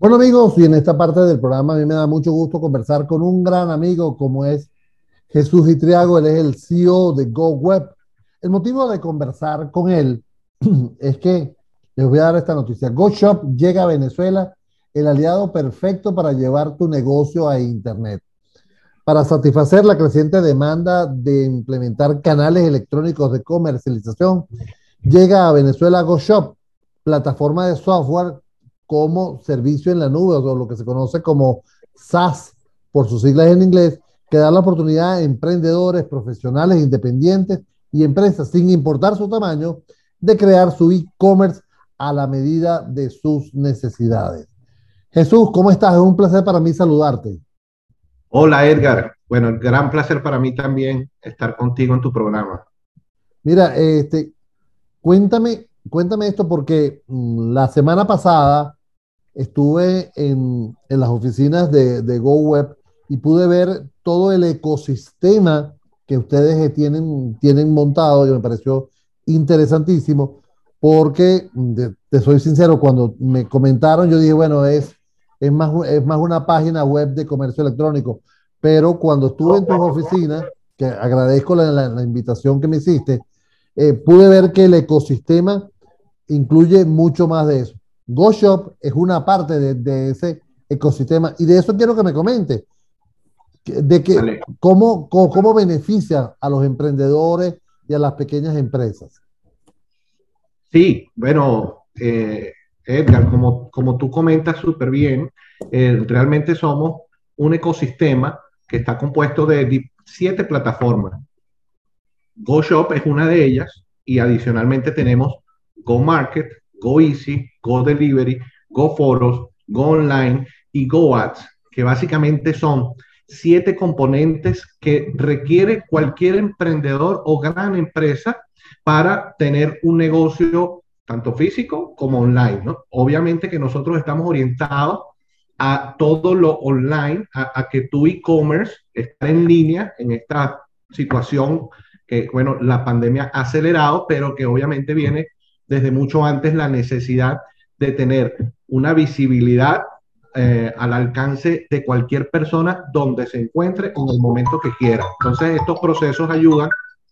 Bueno amigos, y en esta parte del programa a mí me da mucho gusto conversar con un gran amigo como es Jesús Itriago, él es el CEO de GoWeb. El motivo de conversar con él es que les voy a dar esta noticia. GoShop llega a Venezuela, el aliado perfecto para llevar tu negocio a Internet. Para satisfacer la creciente demanda de implementar canales electrónicos de comercialización, llega a Venezuela GoShop, plataforma de software como servicio en la nube, o lo que se conoce como SaaS, por sus siglas en inglés, que da la oportunidad a emprendedores, profesionales, independientes y empresas, sin importar su tamaño, de crear su e-commerce a la medida de sus necesidades. Jesús, ¿cómo estás? Es un placer para mí saludarte. Hola Edgar, bueno, gran placer para mí también estar contigo en tu programa. Mira, este, cuéntame, cuéntame esto porque mm, la semana pasada estuve en, las oficinas de, de GoWeb y pude ver todo el ecosistema que ustedes tienen, tienen montado y me pareció interesantísimo porque, te soy sincero, cuando me comentaron, yo dije, bueno, es, es, más, es más una página web de comercio electrónico, pero cuando estuve en tus oficinas, que agradezco la, invitación que me hiciste, eh, pude ver que el ecosistema incluye mucho más de eso. GoShop es una parte de, ese ecosistema y de eso quiero que me comente. De que, cómo, cómo, beneficia a los emprendedores y a las pequeñas empresas. Sí, bueno, eh, Edgar, como, como tú comentas súper bien, eh, realmente somos un ecosistema que está compuesto de siete plataformas. GoShop es una de ellas y adicionalmente tenemos GoMarket, Go Easy, Go Delivery, Go Foros, Go Online y Go Ads, que básicamente son siete componentes que requiere cualquier emprendedor o gran empresa para tener un negocio tanto físico como online. ¿no? Obviamente que nosotros estamos orientados a todo lo online, a, que tu e-commerce está en línea en esta situación que, bueno, la pandemia ha acelerado, pero que obviamente viene desde mucho antes la necesidad de tener una visibilidad eh, al alcance de cualquier persona donde se encuentre en el momento que quiera. Entonces, estos procesos ayudan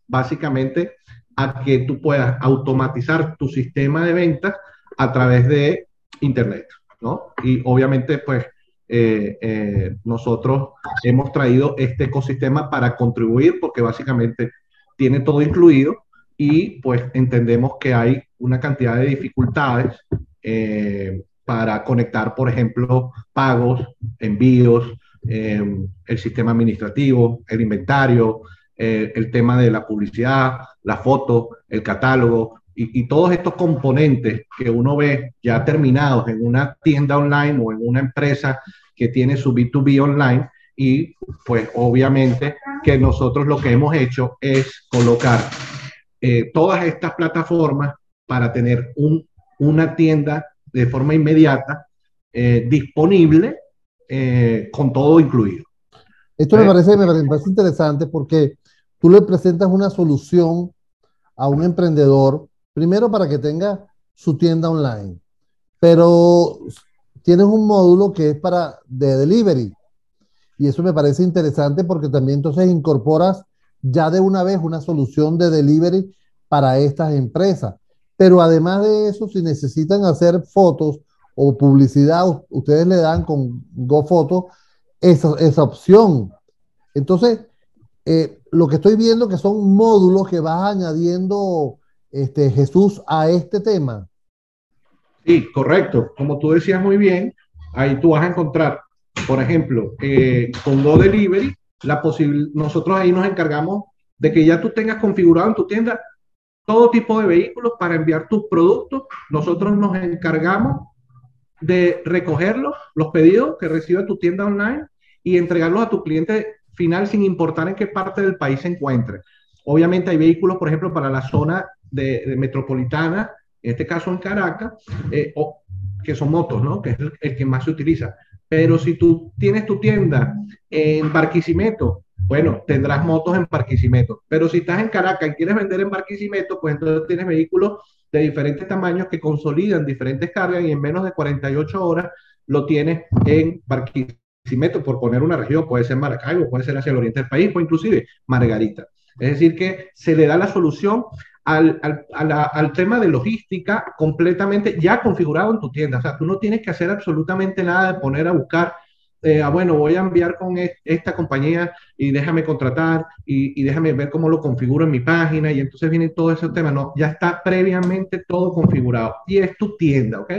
básicamente a que tú puedas automatizar tu sistema de ventas a través de Internet, ¿no? Y obviamente, pues, eh, eh, nosotros hemos traído este ecosistema para contribuir porque básicamente tiene todo incluido y pues entendemos que hay una cantidad de dificultades eh, para conectar, por ejemplo, pagos, envíos, eh, el sistema administrativo, el inventario, eh, el tema de la publicidad, la foto, el catálogo y, y, todos estos componentes que uno ve ya terminados en una tienda online o en una empresa que tiene su B2B online. Y pues obviamente que nosotros lo que hemos hecho es colocar eh, todas estas plataformas para tener un, una tienda de forma inmediata eh, disponible eh, con todo incluido. Esto me parece, me parece interesante porque tú le presentas una solución a un emprendedor, primero para que tenga su tienda online, pero tienes un módulo que es para de delivery. Y eso me parece interesante porque también entonces incorporas ya de una vez una solución de delivery para estas empresas. Pero además de eso, si necesitan hacer fotos o publicidad, ustedes le dan con GoFoto esa, esa opción. Entonces, eh, lo que estoy viendo que son módulos que vas añadiendo este, Jesús a este tema. Sí, correcto. Como tú decías muy bien, ahí tú vas a encontrar, por ejemplo, eh, con Go Delivery, la nosotros ahí nos encargamos de que ya tú tengas configurado en tu tienda todo tipo de vehículos para enviar tus productos. Nosotros nos encargamos de recogerlos, los pedidos que recibe tu tienda online y entregarlos a tu cliente final sin importar en qué parte del país se encuentre. Obviamente hay vehículos, por ejemplo, para la zona de, metropolitana, en este caso en Caracas, eh, que son motos, ¿no? Que es el, que más se utiliza. Pero si tú tienes tu tienda en Barquisimeto bueno, tendrás motos en Barquisimeto. Pero si estás en Caracas y quieres vender en Barquisimeto, pues entonces tienes vehículos de diferentes tamaños que consolidan diferentes cargas y en menos de 48 horas lo tienes en Barquisimeto, por poner una región, puede ser Maracaibo, puede ser hacia el oriente del país o inclusive Margarita. Es decir, que se le da la solución al, al, tema de logística completamente ya configurado en tu tienda. O sea, tú no tienes que hacer absolutamente nada de poner a buscar, eh, ah, bueno, voy a enviar con esta compañía y déjame contratar y, y, déjame ver cómo lo configuro en mi página y entonces viene todo ese tema. No, ya está previamente todo configurado y es tu tienda, ¿ok?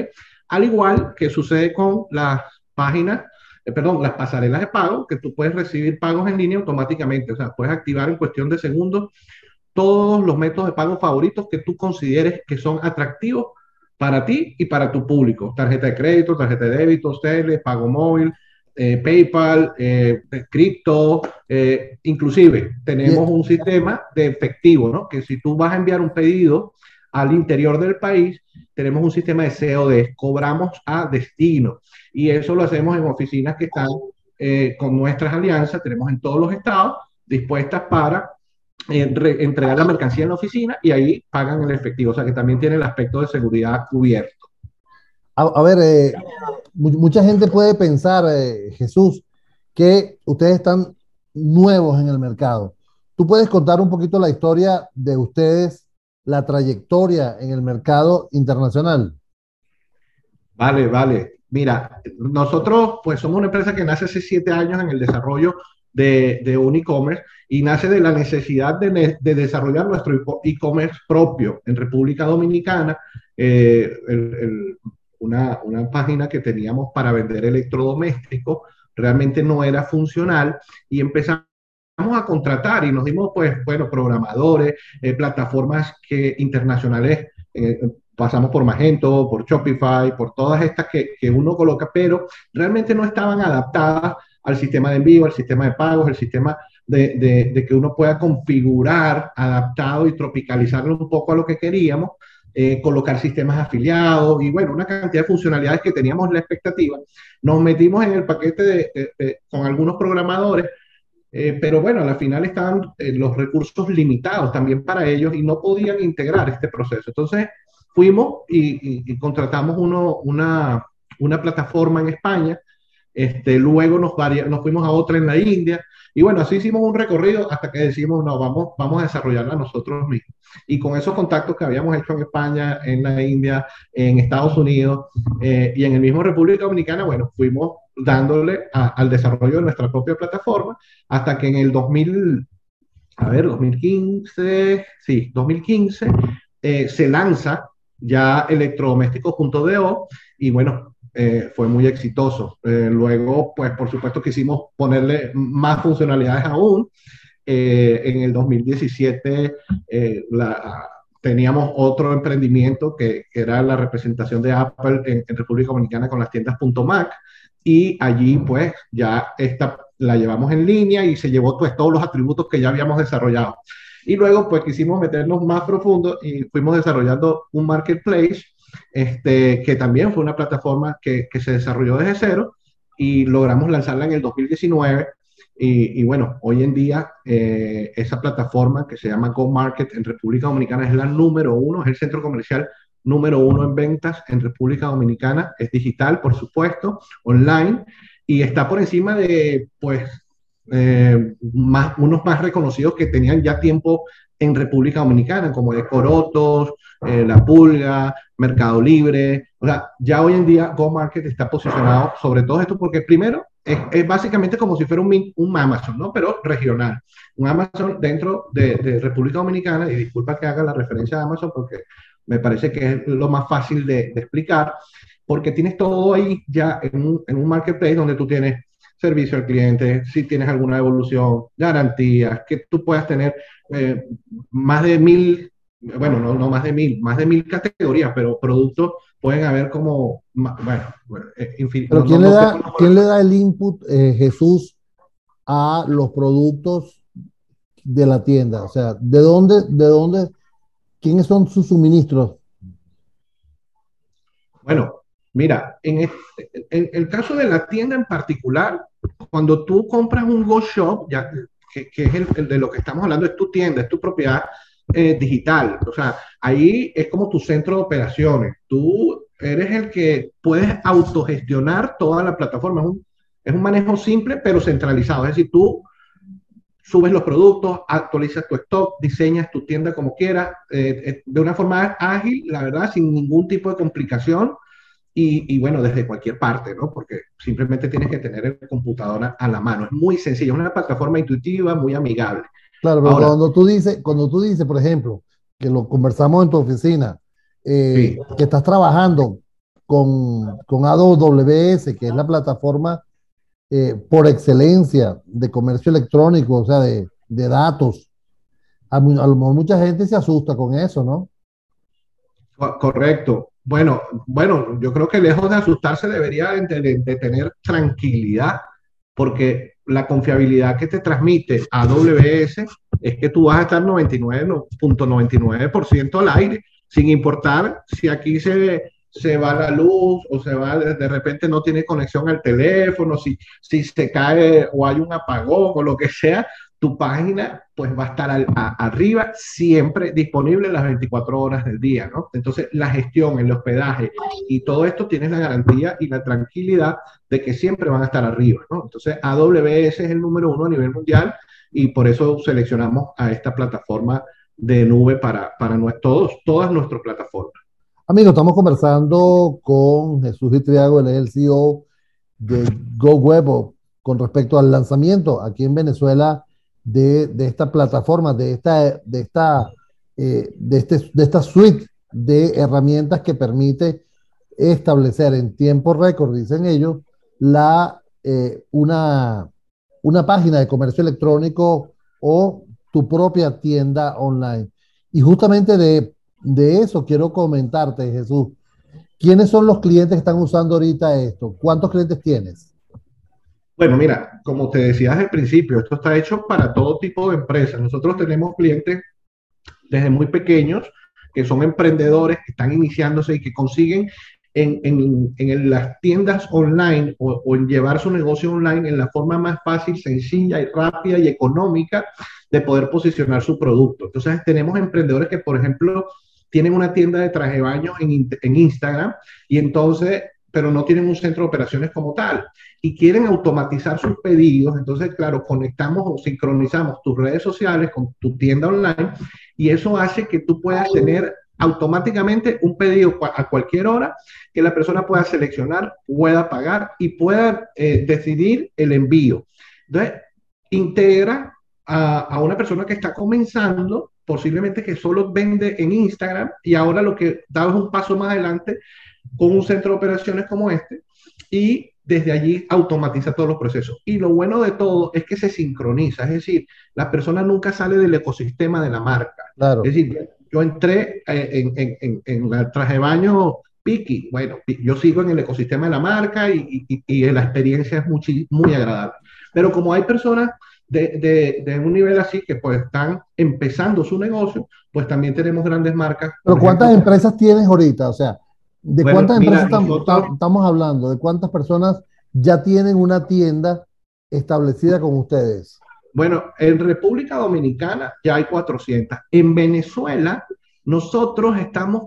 Al igual que sucede con las páginas eh, perdón, las pasarelas de pago, que tú puedes recibir pagos en línea automáticamente. O sea, puedes activar en cuestión de segundos todos los métodos de pago favoritos que tú consideres que son atractivos para ti y para tu público. Tarjeta de crédito, tarjeta de débito, tele, pago móvil, eh, PayPal, eh, cripto, inclusive tenemos un sistema de efectivo, ¿no? Que si tú vas a enviar un pedido al interior del país, tenemos un sistema de COD, cobramos a destino. Y eso lo hacemos en oficinas que están eh, con nuestras alianzas, tenemos en todos los estados dispuestas para eh, entregar la mercancía en la oficina y ahí pagan el efectivo. O sea que también tiene el aspecto de seguridad cubierto. A, ver, eh, mucha gente puede pensar, Jesús, que ustedes están nuevos en el mercado. ¿Tú puedes contar un poquito la historia de ustedes la trayectoria en el mercado internacional? Vale, vale. Mira, nosotros pues somos una empresa que nace hace siete años en el desarrollo de, de un e-commerce y nace de la necesidad de, de desarrollar nuestro e-commerce propio en República Dominicana. Eh, una, una página que teníamos para vender electrodomésticos realmente no era funcional y empezamos a contratar y nos dimos, pues, bueno, programadores, eh, plataformas que, internacionales, eh, pasamos por Magento, por Shopify, por todas estas que, que, uno coloca, pero realmente no estaban adaptadas al sistema de envío, al sistema de pagos, el sistema de, que uno pueda configurar adaptado y tropicalizarlo un poco a lo que queríamos. Eh, colocar sistemas afiliados y bueno, una cantidad de funcionalidades que teníamos la expectativa. Nos metimos en el paquete de, con algunos programadores eh, pero bueno, al final estaban eh, los recursos limitados también para ellos y no podían integrar este proceso. Entonces fuimos y, contratamos uno, una, una, plataforma en España, este, luego nos, nos fuimos a otra en la India y bueno, así hicimos un recorrido hasta que decimos, no, vamos, vamos a desarrollarla nosotros mismos. Y con esos contactos que habíamos hecho en España, en la India, en Estados Unidos eh, y en el mismo República Dominicana, bueno, fuimos dándole al desarrollo de nuestra propia plataforma hasta que en el 2000, a ver, 2015, sí, 2015, eh, se lanza ya electrodomésticos.do y bueno, eh, fue muy exitoso. Eh, luego, pues por supuesto quisimos ponerle más funcionalidades aún. en el 2017 la, teníamos otro emprendimiento que, era la representación de Apple en, en República Dominicana con las tiendas .mac y allí pues ya esta la llevamos en línea y se llevó pues todos los atributos que ya habíamos desarrollado. Y luego pues quisimos meternos más profundo y fuimos desarrollando un marketplace, este, que también fue una plataforma que, se desarrolló desde cero y logramos lanzarla en el 2019. Y, y bueno, hoy en día eh, esa plataforma que se llama Go Market en República Dominicana es la número uno, es el centro comercial número uno en ventas en República Dominicana. Es digital, por supuesto, online, y está por encima de, pues, eh, más, unos más reconocidos que tenían ya tiempo en República Dominicana, como de Corotos, eh, La Pulga, Mercado Libre. O sea, ya hoy en día Go Market está posicionado sobre todo esto porque primero es, básicamente como si fuera un, un, Amazon, ¿no? Pero regional. Un Amazon dentro de, de, República Dominicana, y disculpa que haga la referencia a Amazon porque me parece que es lo más fácil de, explicar, porque tienes todo ahí ya en un, en un, marketplace donde tú tienes servicio al cliente, si tienes alguna devolución, garantías, que tú puedas tener eh, más de mil, bueno, no, no, más de mil, más de mil categorías, pero productos pueden haber como, bueno, eh, Pero ¿quién, le da, ¿quién le da el input, eh, Jesús, a los productos de la tienda? O sea, ¿de dónde, de dónde ¿Quiénes son sus suministros? Bueno, mira, en el, caso de la tienda en particular, cuando tú compras un Go Shop, ya que, es el, de lo que estamos hablando, es tu tienda, es tu propiedad eh, digital. O sea, ahí es como tu centro de operaciones. Tú eres el que puedes autogestionar toda la plataforma. Es un, es un manejo simple, pero centralizado. Es decir, tú subes los productos, actualizas tu stock, diseñas tu tienda como quieras, eh, eh, de una forma ágil, la verdad, sin ningún tipo de complicación. Y, bueno, desde cualquier parte, ¿no? Porque simplemente tienes que tener el computador a la mano. Es muy sencillo, es una plataforma intuitiva, muy amigable. Claro, pero cuando tú dices, cuando tú dices, por ejemplo, que lo conversamos en tu oficina, eh, que estás trabajando con, con AWS, que es la plataforma eh, por excelencia de comercio electrónico, o sea, de, de datos. A, lo mejor mucha gente se asusta con eso, ¿no? Correcto. Bueno, bueno, yo creo que lejos de asustarse debería de, tener tranquilidad, porque la confiabilidad que te transmite AWS es que tú vas a estar 99.99% al aire, sin importar si aquí se, se va la luz o se va, de repente no tiene conexión al teléfono, si, si se cae o hay un apagón o lo que sea, tu página pues va a estar arriba siempre disponible las 24 horas del día, ¿no? Entonces la gestión, el hospedaje y todo esto tienes la garantía y la tranquilidad de que siempre van a estar arriba, ¿no? Entonces AWS es el número uno a nivel mundial y por eso seleccionamos a esta plataforma de nube para, para todos, todas nuestras plataformas. Amigos, estamos conversando con Jesús Vitriago, él es el CEO de GoWeb con respecto al lanzamiento aquí en Venezuela de, esta plataforma, de esta, de, esta, eh, de, este, de esta suite de herramientas que permite establecer en tiempo récord, dicen ellos, la, eh, una, una página de comercio electrónico o tu propia tienda online. Y justamente de de eso quiero comentarte, Jesús. ¿Quiénes son los clientes que están usando ahorita esto? ¿Cuántos clientes tienes? Bueno, mira, como te decía desde el principio, esto está hecho para todo tipo de empresas. Nosotros tenemos clientes desde muy pequeños que son emprendedores que están iniciándose y que consiguen en, en, las tiendas online o, o, en llevar su negocio online en la forma más fácil, sencilla y rápida y económica de poder posicionar su producto. Entonces tenemos emprendedores que, por ejemplo, tienen una tienda de traje baño en, en Instagram y entonces, pero no tienen un centro de operaciones como tal y quieren automatizar sus pedidos, entonces, claro, conectamos o sincronizamos tus redes sociales con tu tienda online y eso hace que tú puedas tener automáticamente un pedido a cualquier hora que la persona pueda seleccionar, pueda pagar y pueda eh, decidir el envío. Entonces, integra a, una persona que está comenzando posiblemente que solo vende en Instagram y ahora lo que da un paso más adelante con un centro de operaciones como este y desde allí automatiza todos los procesos. Y lo bueno de todo es que se sincroniza, es decir, la persona nunca sale del ecosistema de la marca. Claro. Es decir, yo entré eh, en, en, en, en el traje de baño Piki, bueno, yo sigo en el ecosistema de la marca y, y, y la experiencia es muy, muy agradable. Pero como hay personas de, de, un nivel así que pues están empezando su negocio, pues también tenemos grandes marcas. Pero ¿cuántas empresas tienes ahorita? O sea, ¿de cuántas empresas estamos, hablando? ¿De cuántas personas ya tienen una tienda establecida con ustedes? Bueno, en República Dominicana ya hay 400. En Venezuela, nosotros estamos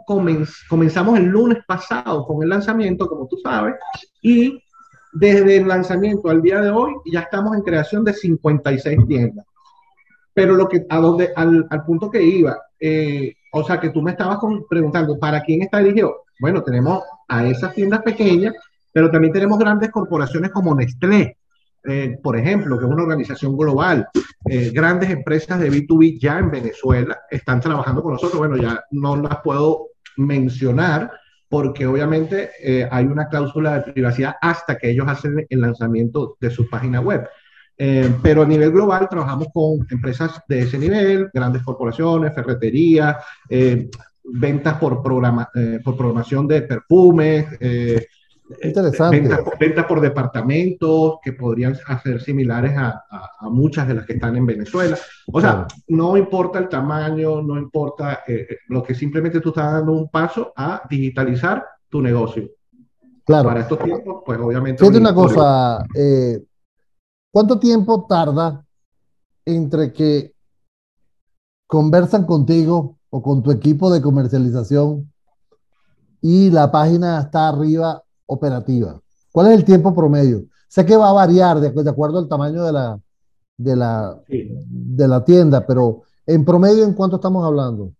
comenzamos el lunes pasado con el lanzamiento, como tú sabes, y desde el lanzamiento al día de hoy ya estamos en creación de 56 tiendas. Pero lo que, a donde, al, al punto que iba, eh, o sea, que tú me estabas preguntando, ¿para quién está dirigido? Bueno, tenemos a esas tiendas pequeñas, pero también tenemos grandes corporaciones como Nestlé, eh, por ejemplo, que es una organización global. Eh, grandes empresas de B2B ya en Venezuela están trabajando con nosotros. Bueno, ya no las puedo mencionar, porque obviamente eh, hay una cláusula de privacidad hasta que ellos hacen el lanzamiento de su página web. Pero a nivel global trabajamos con empresas de ese nivel, grandes corporaciones, ferreterías, eh, ventas por, programa, por programación de perfumes, Interesante. Ventas, por departamentos que podrían hacer similares a, muchas de las que están en Venezuela. O sea, no importa el tamaño, no importa eh, eh, lo que simplemente tú estás dando un paso a digitalizar tu negocio. Claro. Para estos tiempos, pues obviamente. Fíjate una cosa, eh, ¿cuánto tiempo tarda entre que conversan contigo o con tu equipo de comercialización y la página está arriba operativa? ¿Cuál es el tiempo promedio? Sé que va a variar de, de acuerdo al tamaño de la, de la, de la tienda, pero en promedio, ¿en cuánto estamos hablando?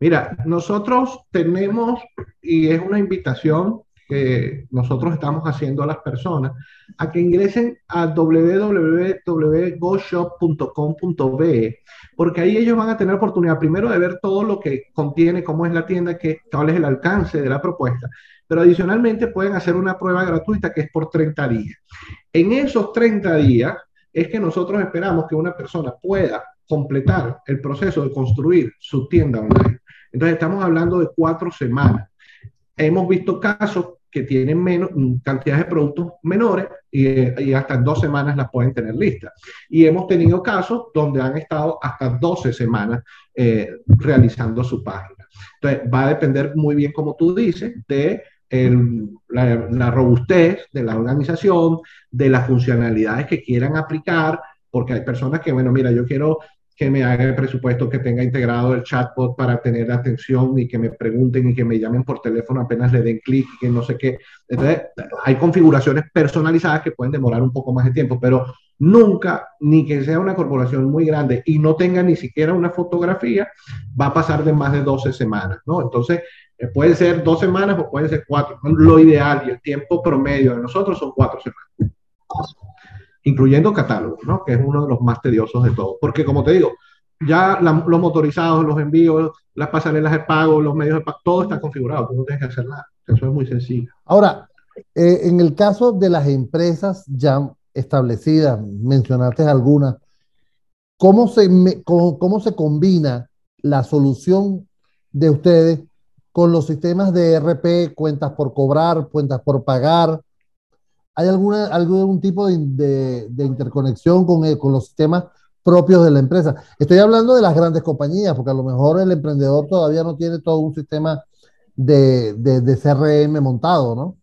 Mira, nosotros tenemos, y es una invitación que nosotros estamos haciendo a las personas, a que ingresen a www.goshop.com.be, porque ahí ellos van a tener oportunidad primero de ver todo lo que contiene, cómo es la tienda, qué, cuál es el alcance de la propuesta, pero adicionalmente pueden hacer una prueba gratuita que es por 30 días. En esos 30 días es que nosotros esperamos que una persona pueda completar el proceso de construir su tienda online. Entonces estamos hablando de cuatro semanas. Hemos visto casos que tienen menos cantidades de productos menores y, hasta en dos semanas las pueden tener listas. Y hemos tenido casos donde han estado hasta 12 semanas eh, realizando su página. Entonces va a depender muy bien, como tú dices, de la, la, robustez de la organización, de las funcionalidades que quieran aplicar, porque hay personas que, bueno, mira, yo quiero que me haga el presupuesto, que tenga integrado el chatbot para tener atención y que me pregunten y que me llamen por teléfono apenas le den clic y que no sé qué. Entonces, hay configuraciones personalizadas que pueden demorar un poco más de tiempo, pero nunca, ni que sea una corporación muy grande y no tenga ni siquiera una fotografía, va a pasar de más de 12 semanas, ¿no? Entonces, eh, puede ser dos semanas o pueden ser cuatro. Lo ideal y el tiempo promedio de nosotros son cuatro semanas incluyendo catálogos, ¿no? que es uno de los más tediosos de todos. Porque como te digo, ya los motorizados, los envíos, las pasarelas de pago, los medios de pago, todo está configurado, tú no tienes que hacer nada. Eso es muy sencillo. Ahora, eh, en el caso de las empresas ya establecidas, mencionaste algunas, ¿cómo se, cómo, cómo se combina la solución de ustedes con los sistemas de RP, cuentas por cobrar, cuentas por pagar, ¿Hay alguna, algún tipo de, interconexión con, con, los sistemas propios de la empresa? Estoy hablando de las grandes compañías, porque a lo mejor el emprendedor todavía no tiene todo un sistema de, de CRM montado, ¿no?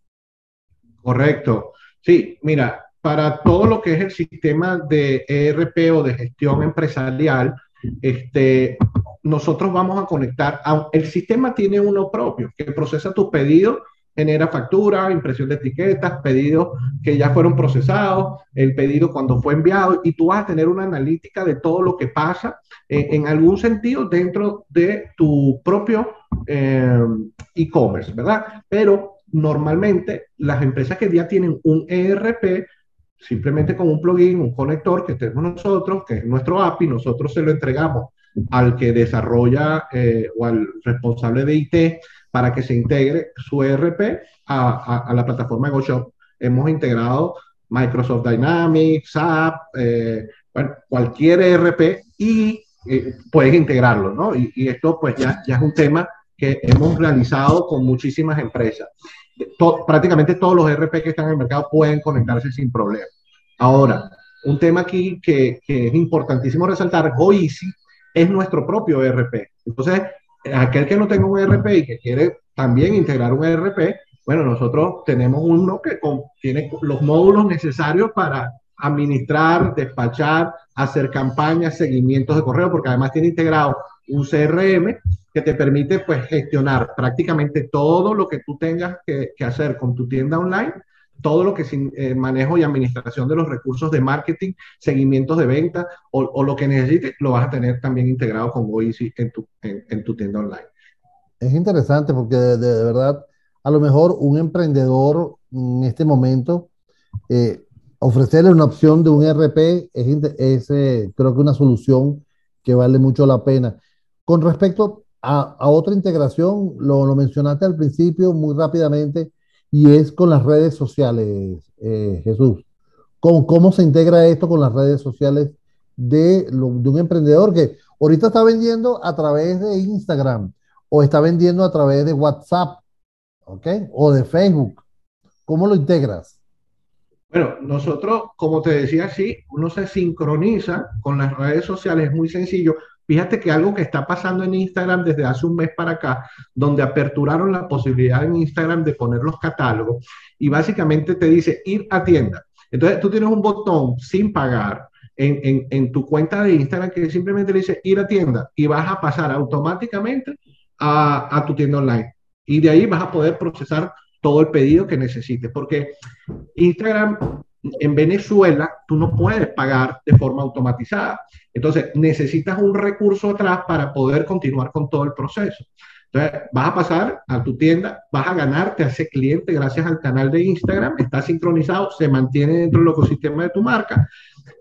Correcto. Sí, mira, para todo lo que es el sistema de ERP o de gestión empresarial, este, nosotros vamos a conectar, a, el sistema tiene uno propio que procesa tus pedidos genera factura, impresión de etiquetas, pedidos que ya fueron procesados, el pedido cuando fue enviado, y tú vas a tener una analítica de todo lo que pasa eh, en algún sentido dentro de tu propio eh, e-commerce, ¿verdad? Pero normalmente las empresas que ya tienen un ERP, simplemente con un plugin, un conector que tenemos nosotros, que es nuestro API, nosotros se lo entregamos al que desarrolla eh, o al responsable de IT para que se integre su ERP a, la plataforma GoShop. Hemos integrado Microsoft Dynamics, SAP, eh, cualquier ERP y eh, puedes integrarlo, ¿no? Y, esto pues ya, ya es un tema que hemos realizado con muchísimas empresas. prácticamente todos los ERP que están en el mercado pueden conectarse sin problema. Ahora, un tema aquí que, que es importantísimo resaltar, GoEasy es nuestro propio ERP. Entonces, aquel que no tenga un ERP y que quiere también integrar un ERP, bueno, nosotros tenemos uno que tiene los módulos necesarios para administrar, despachar, hacer campañas, seguimientos de correo, porque además tiene integrado un CRM que te permite pues gestionar prácticamente todo lo que tú tengas que, que hacer con tu tienda online todo lo que es eh, manejo y administración de los recursos de marketing, seguimientos de venta o, lo que necesites, lo vas a tener también integrado con Goeasy en tu, en, tu tienda online. Es interesante porque de, verdad, a lo mejor un emprendedor en este momento, eh, ofrecerle una opción de un RP es, eh, creo que una solución que vale mucho la pena. Con respecto a, a otra integración, lo, lo mencionaste al principio muy rápidamente, y es con las redes sociales, eh, Jesús. ¿Cómo, ¿Cómo, se integra esto con las redes sociales de, de, un emprendedor que ahorita está vendiendo a través de Instagram o está vendiendo a través de WhatsApp. O de Facebook. ¿Cómo lo integras? Bueno, nosotros, como te decía, sí, uno se sincroniza con las redes sociales, es muy sencillo. Fíjate que algo que está pasando en Instagram desde hace un mes para acá, donde aperturaron la posibilidad en Instagram de poner los catálogos y básicamente te dice ir a tienda. Entonces tú tienes un botón sin pagar en, tu cuenta de Instagram que simplemente le dice ir a tienda y vas a pasar automáticamente a, a tu tienda online. Y de ahí vas a poder procesar todo el pedido que necesites, porque Instagram en Venezuela tú no puedes pagar de forma automatizada. Entonces necesitas un recurso atrás para poder continuar con todo el proceso. Entonces vas a pasar a tu tienda, vas a ganarte a ese cliente gracias al canal de Instagram, está sincronizado, se mantiene dentro del ecosistema de tu marca,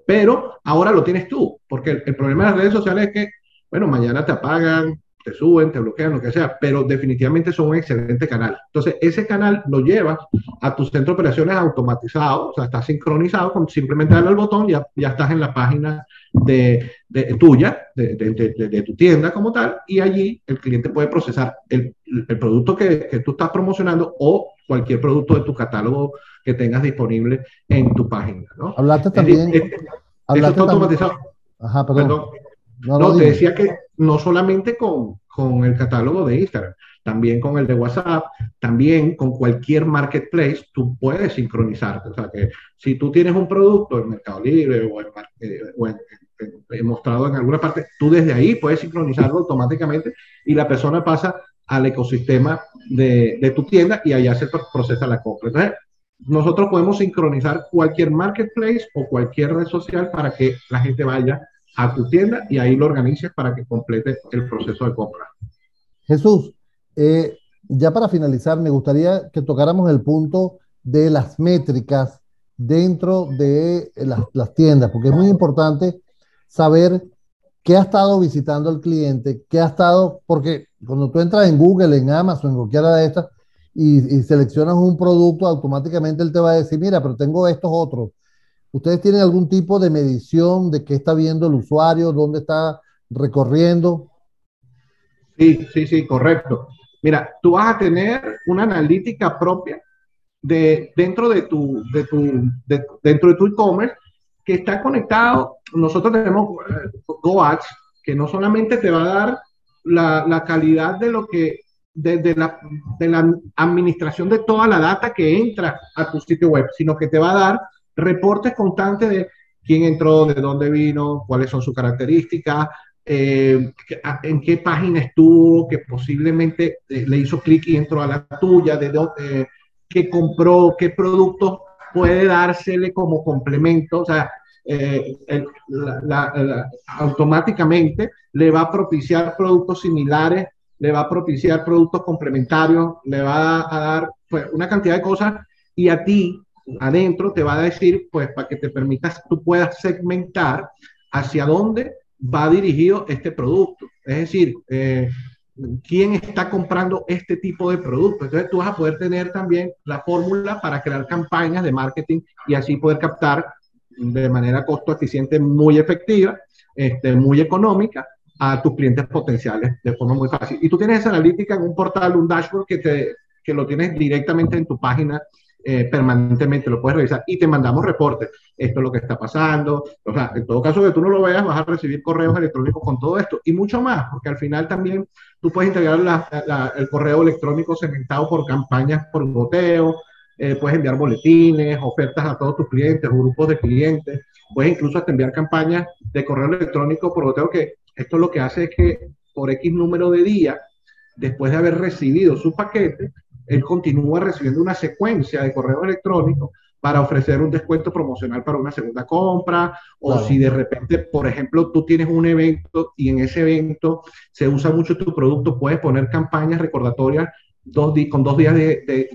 pero ahora lo tienes tú, porque el, el problema de las redes sociales es que, bueno, mañana te apagan, te suben, te bloquean, lo que sea, pero definitivamente son un excelente canal. Entonces, ese canal lo llevas a tu centro de operaciones automatizado, o sea, está sincronizado con simplemente darle al botón, ya, ya estás en la página de, de tuya, de, de, de, tu tienda como tal, y allí el cliente puede procesar el, el producto que, que, tú estás promocionando o cualquier producto de tu catálogo que tengas disponible en tu página. ¿no? Hablaste también. Es, eso está automatizado. Ajá, perdón. perdón. No, no te decía que no solamente con, con el catálogo de Instagram, también con el de WhatsApp, también con cualquier marketplace, tú puedes sincronizarte. O sea, que si tú tienes un producto en Mercado Libre o, en, eh, mostrado en alguna parte, tú desde ahí puedes sincronizarlo automáticamente y la persona pasa al ecosistema de, de tu tienda y allá se procesa la compra. Entonces, nosotros podemos sincronizar cualquier marketplace o cualquier red social para que la gente vaya a tu tienda y ahí lo organices para que complete el proceso de compra. Jesús, eh, ya para finalizar, me gustaría que tocáramos el punto de las métricas dentro de las, las tiendas, porque es muy importante saber qué ha estado visitando el cliente, qué ha estado, porque cuando tú entras en Google, en Amazon, en cualquiera de estas, y, y, seleccionas un producto, automáticamente él te va a decir, mira, pero tengo estos otros. ¿Ustedes tienen algún tipo de medición de qué está viendo el usuario, dónde está recorriendo? Sí, sí, sí, correcto. Mira, tú vas a tener una analítica propia de, dentro de tu, de tu, de, e-commerce que está conectado. Nosotros tenemos eh, GoAds, que no solamente te va a dar la, calidad de lo que, de, de, la, de la administración de toda la data que entra a tu sitio web, sino que te va a dar reportes constantes de quién entró, de dónde vino, cuáles son sus características, eh, en qué página estuvo, que posiblemente eh, le hizo clic y entró a la tuya, de dónde, eh, qué compró, qué productos puede dársele como complemento, o sea, automáticamente le va a propiciar productos similares, le va a propiciar productos complementarios, le va a, a dar pues, una cantidad de cosas y a ti adentro te va a decir, pues, para que te permitas, tú puedas segmentar hacia dónde va dirigido este producto. Es decir, eh, quién está comprando este tipo de producto. Entonces tú vas a poder tener también la fórmula para crear campañas de marketing y así poder captar de manera costo eficiente muy efectiva, este, muy económica a tus clientes potenciales de forma muy fácil. Y tú tienes esa analítica en un portal, un dashboard que, te, que lo tienes directamente en tu página eh, permanentemente, lo puedes revisar y te mandamos reportes. Esto es lo que está pasando. O sea, en todo caso que tú no lo veas, vas a recibir correos electrónicos con todo esto y mucho más, porque al final también tú puedes integrar la, la, el correo electrónico segmentado por campañas por goteo, eh, puedes enviar boletines, ofertas a todos tus clientes, grupos de clientes, puedes incluso hasta enviar campañas de correo electrónico por goteo, que esto lo que hace es que por X número de días, después de haber recibido su paquete, él continúa recibiendo una secuencia de correo electrónico para ofrecer un descuento promocional para una segunda compra, o claro. si de repente, por ejemplo, tú tienes un evento y en ese evento se usa mucho tu producto, puedes poner campañas recordatorias dos con dos días de, de,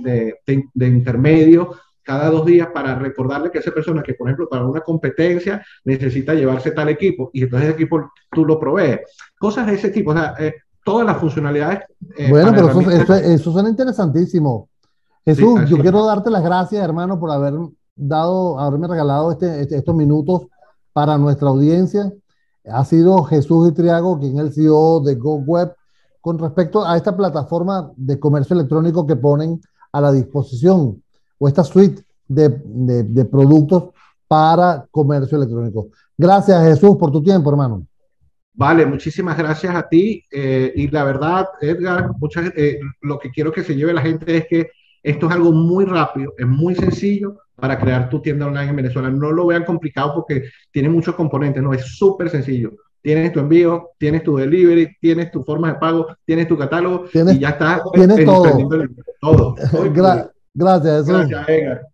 de, de, intermedio, cada dos días para recordarle que esa persona que, por ejemplo, para una competencia necesita llevarse tal equipo y entonces ese equipo tú lo provees. Cosas de ese tipo. O sea, eh, todas las funcionalidades. Eh, bueno, pero eso, eso, eso, suena interesantísimo. Jesús, sí, yo quiero darte las gracias, hermano, por haber dado, haberme regalado este, este, estos minutos para nuestra audiencia. Ha sido Jesús Itriago, quien es el CEO de GoWeb, con respecto a esta plataforma de comercio electrónico que ponen a la disposición, o esta suite de, de, de productos para comercio electrónico. Gracias, Jesús, por tu tiempo, hermano. Vale, muchísimas gracias a ti. Eh, y la verdad, Edgar, muchas, eh, lo que quiero que se lleve la gente es que Esto es algo muy rápido, es muy sencillo para crear tu tienda online en Venezuela. No lo vean complicado porque tiene muchos componentes, no, es súper sencillo. Tienes tu envío, tienes tu delivery, tienes tu forma de pago, tienes tu catálogo y ya está. Tienes todo. todo. gracias, Gracias, Edgar.